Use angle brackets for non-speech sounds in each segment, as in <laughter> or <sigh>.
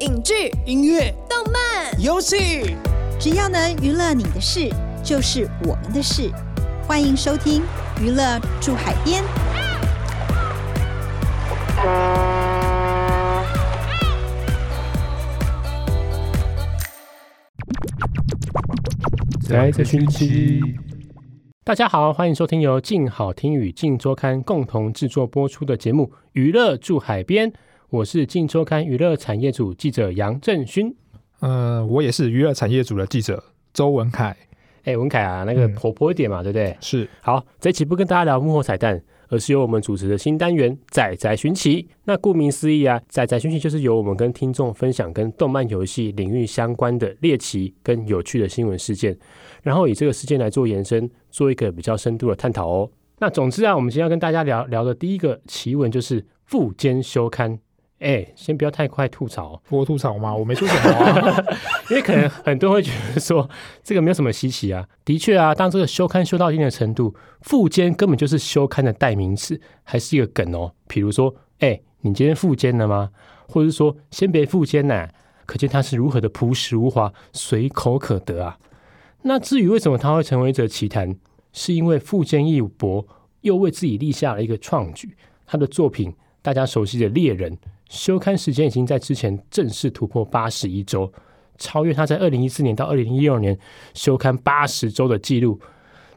影剧、音乐、动漫、游戏，只要能娱乐你的事，就是我们的事。欢迎收听《娱乐住海边》。在这星期，大家好，欢迎收听由静好听与静周刊共同制作播出的节目《娱乐住海边》，我是镜周刊娱乐产业组记者杨正勋。呃，我也是娱乐产业组的记者周文凯，哎，文凯啊，那个嗯活泼一点嘛，对不对？是好，这期不跟大家聊幕后彩蛋，而是由我们主持的新单元“仔仔寻奇”。那顾名思义啊，“仔仔寻奇”就是由我们跟听众分享跟动漫游戏领域相关的猎奇跟有趣的新闻事件，然后以这个事件来做延伸，做一个比较深度的探讨哦。那总之啊，我们今天要跟大家聊聊的第一个奇闻就是富坚修刊。哎，先不要太快吐槽，我吐槽吗？我没说什么啊。<laughs> 因为可能很多人会觉得说这个没有什么稀奇啊。的确啊，当这个修刊修到一定的程度，副监根本就是修刊的代名词，还是一个梗哦。比如说，哎，你今天副监了吗？或者是说，先别副监呐，可见他是如何的朴实无华、随口可得啊。那至于为什么他会成为一则奇谈，是因为富坚义博又为自己立下了一个创举，他的作品大家熟悉的《猎人》。休刊时间已经在之前正式突破八十一周，超越他在二零一四年到二零一六年休刊八十周的记录。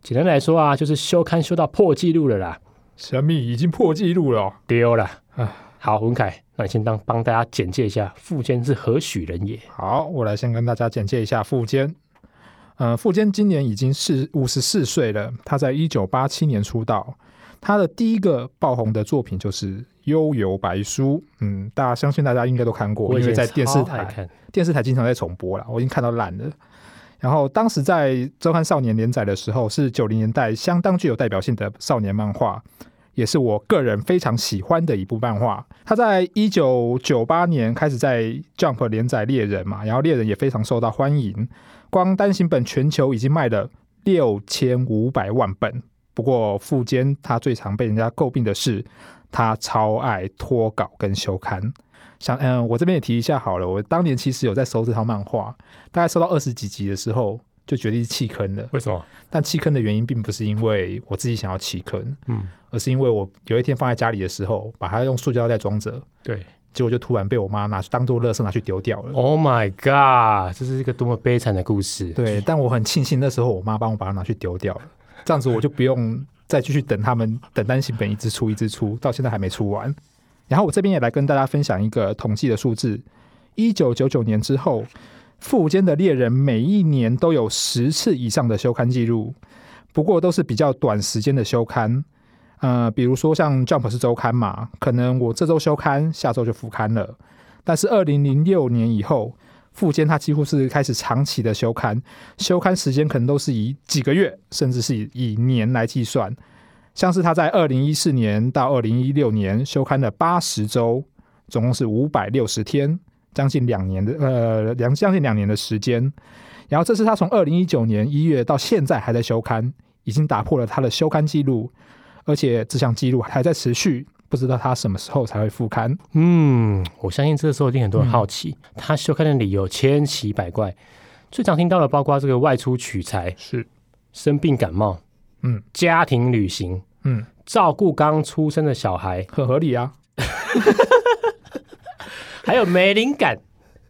简单来说啊，就是休刊休到破纪录了啦，神秘已经破纪录了哦。丢了唉。好，文凯，那你先当帮大家简介一下富坚是何许人也？好，我来先跟大家简介一下富坚。呃，富坚今年已经是五十四岁了。他在一九八七年出道，他的第一个爆红的作品就是《悠游白书》。嗯，大家相信大家应该都看过，因为在电视台电视台经常在重播啦，我已经看到烂了。然后当时在《周刊少年》连载的时候，是九零年代相当具有代表性的少年漫画，也是我个人非常喜欢的一部漫画。他在一九九八年开始在 Jump 连载《猎人》嘛，然后《猎人》也非常受到欢迎，光单行本全球已经卖了六千五百万本。不过富坚他最常被人家诟病的是，他超爱脱稿跟修刊。想，嗯，我这边也提一下好了。我当年其实有在收这套漫画，大概收到二十几集的时候，就决定弃坑了。为什么？但弃坑的原因并不是因为我自己想要弃坑，嗯，而是因为我有一天放在家里的时候，把它用塑胶袋装着，对结果就突然被我妈拿去当做垃圾拿去丢掉了。，Oh my God，这是一个多么悲惨的故事。对，但我很庆幸那时候我妈帮我把它拿去丢掉了，这样子我就不用再继续等他们等单行本一直出一直出，到现在还没出完。然后我这边也来跟大家分享一个统计的数字：一九九九年之后，富坚的猎人每一年都有十次以上的休刊记录，不过都是比较短时间的休刊。呃，比如说像 Jump 是周刊嘛，可能我这周休刊，下周就复刊了。但是二零零六年以后，富坚他几乎是开始长期的休刊，休刊时间可能都是以几个月，甚至是以以年来计算。像是他在二零一四年到二零一六年休刊了八十周，总共是五百六十天，将近两年的呃两将近两年的时间。然后这是他从二零一九年一月到现在还在休刊，已经打破了他的休刊记录，而且这项记录还在持续，不知道他什么时候才会复刊。嗯，我相信这个时候一定很多人好奇，他休刊的理由千奇百怪，最常听到的包括这个外出取材、是，生病感冒、嗯家庭旅行、嗯，照顾刚出生的小孩，很合理啊。<laughs> 还有没灵感。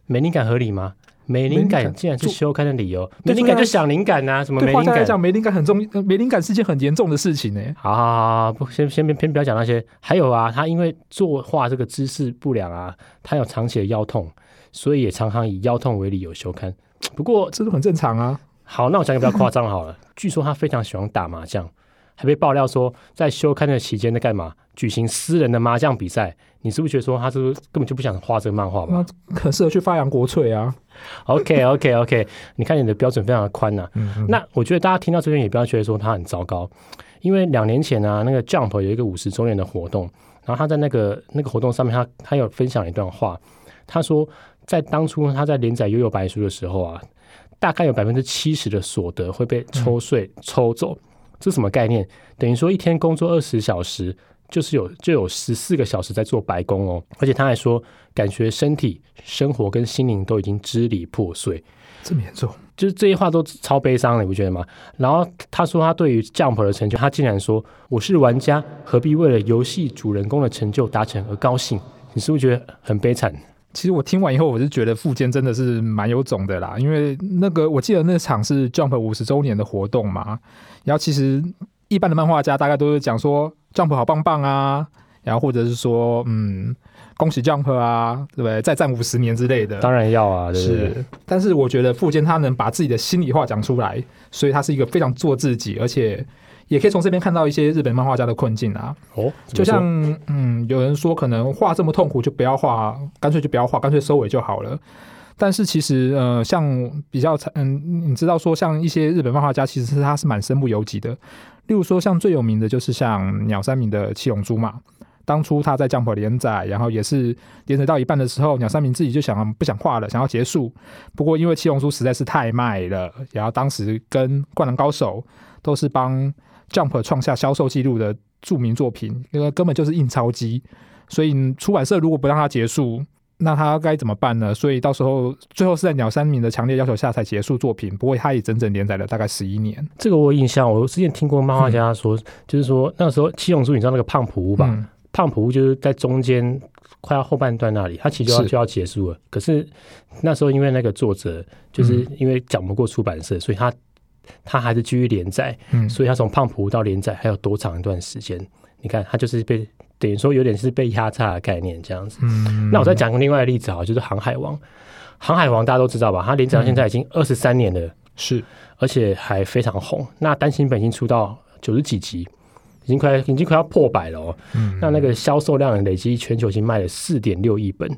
没灵感合理吗？没灵感感竟然是就休刊的理由，没灵感就想灵感呐、什么没灵感？对讲，没灵感很重，呃没灵感是件很严重的事情呢、好好好好，不，先先先先不要讲那些。还有啊，他因为作画这个姿势不良啊，他有长期的腰痛，所以也常常以腰痛为理由休刊。不过这都很正常啊。好，那我讲个比较夸张好了。据说他非常喜欢打麻将，还被爆料说在休刊的期间在干嘛？举行私人的麻将比赛。你是不是觉得说他是不是根本就不想画这个漫画吧那很适合去发扬国粹啊。<laughs> OK OK OK，你看你的标准非常的宽呐、嗯，那我觉得大家听到这边也不要觉得说他很糟糕，因为两年前啊，那个 Jump 有一个五十周年的活动，然后他在那个那个活动上面他，他有分享一段话，他说在当初他在连载《悠悠白书》的时候啊，大概有百分之七十的所得会被抽税抽走，这什么概念？等于说一天工作二十小时，就是有就有十四个小时在做白工哦，而且他还说，感觉身体、生活跟心灵都已经支离破碎，这么严重？就是这些话都超悲伤的，你不觉得吗？然后他说他对于 Jump 的成就，他竟然说我是玩家，何必为了游戏主人公的成就达成而高兴？你是不是觉得很悲惨？其实我听完以后，我是觉得富坚真的是蛮有种的啦，因为那个我记得那场是 Jump 五十周年的活动嘛，然后其实一般的漫画家大概都是讲说 Jump 好棒棒啊，然后或者是说嗯恭喜 Jump 啊，对不对？再战五十年之类的，当然要啊，对不对？是。但是我觉得富坚他能把自己的心里话讲出来，所以他是一个非常做自己，而且也可以从这边看到一些日本漫画家的困境啊。哦，就像嗯，有人说可能画这么痛苦，就不要画，干脆就不要画，干脆收尾就好了。但是其实呃，像比较嗯，你知道说像一些日本漫画家，其实是他是蛮身不由己的。例如说像最有名的就是像鸟山明的七龙珠嘛。当初他在 Jump 连载，然后也是连载到一半的时候，鸟山明自己就想不想画了，想要结束。不过因为七龙珠实在是太卖了，然后当时跟灌篮高手都是帮 Jump 创下销售记录的著名作品，那个根本就是印钞机。所以出版社如果不让他结束，那他该怎么办呢？所以到时候最后是在鸟山明的强烈要求下才结束作品。不过他也整整连载了大概十一年。这个我有印象，我之前听过漫画家说，就是说那时候七龙珠，你知道那个胖普吧？嗯胖普就是在中间快要后半段那里，他其实就要就要结束了。可是那时候因为那个作者就是因为讲不过出版社，所以他他还是继续连载。嗯，所以他从胖普到连载还有多长一段时间？你看他就是被等于说有点是被压榨的概念这样子。嗯那我再讲个另外的例子啊，就是《航海王》。《航海王》大家都知道吧？它连载到现在已经二十三年了。是而且还非常红。那单行本已经出到九十几集，已经快已经快要破百了哦。嗯那那个销售量累积全球已经卖了四点六亿本。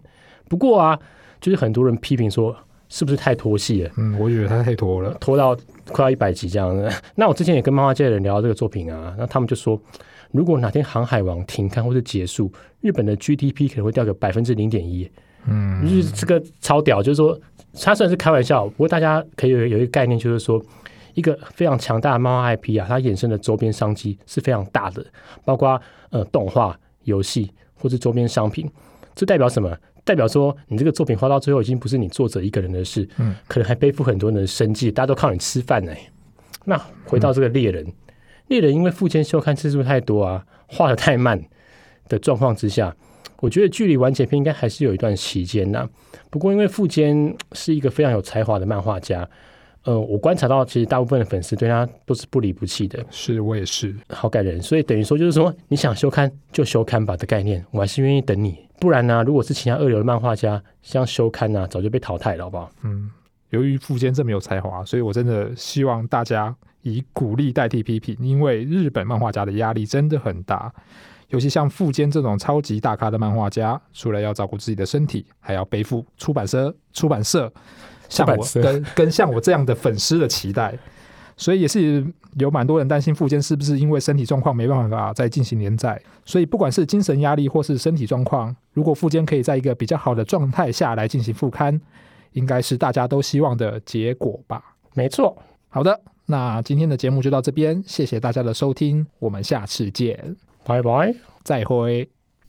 不过啊，就是很多人批评说，是不是太拖戏了？嗯，我觉得他太拖了。拖到快要一百集这样子。<laughs> 那我之前也跟漫画界的人聊到这个作品啊，那他们就说，如果哪天《航海王》停刊或者结束，日本的 GDP 可能会掉个百分之零点一。嗯就是这个超屌，就是说，他虽然是开玩笑，不过大家可以有有一个概念，就是说，一个非常强大的漫画 IP 啊，它衍生的周边商机是非常大的，包括呃动画、游戏或是周边商品。这代表什么？代表说，你这个作品画到最后，已经不是你作者一个人的事，嗯，可能还背负很多人的生计，大家都靠你吃饭呢、那回到这个猎人，猎人因为付签修看次数太多啊，画的太慢的状况之下，我觉得距离完结篇应该还是有一段期间呐。不过因为富坚是一个非常有才华的漫画家，呃，我观察到其实大部分的粉丝对他都是不离不弃的，是我也是。好感人。所以等于说就是说，你想休刊就休刊吧的概念，我还是愿意等你。不然呢、如果是其他二流的漫画家，像休刊呐、早就被淘汰了，好不好？嗯，由于富坚这么有才华，所以我真的希望大家以鼓励代替批评，因为日本漫画家的压力真的很大。尤其像富坚这种超级大咖的漫画家，除了要照顾自己的身体，还要背负出版社、出版社像我跟 <laughs> 跟像我这样的粉丝的期待，所以也是有蛮多人担心富坚是不是因为身体状况没办法再进行连载。所以不管是精神压力或是身体状况，如果富坚可以在一个比较好的状态下来进行复刊，应该是大家都希望的结果吧。没错，好的，那今天的节目就到这边，谢谢大家的收听，我们下次见，拜拜。再会。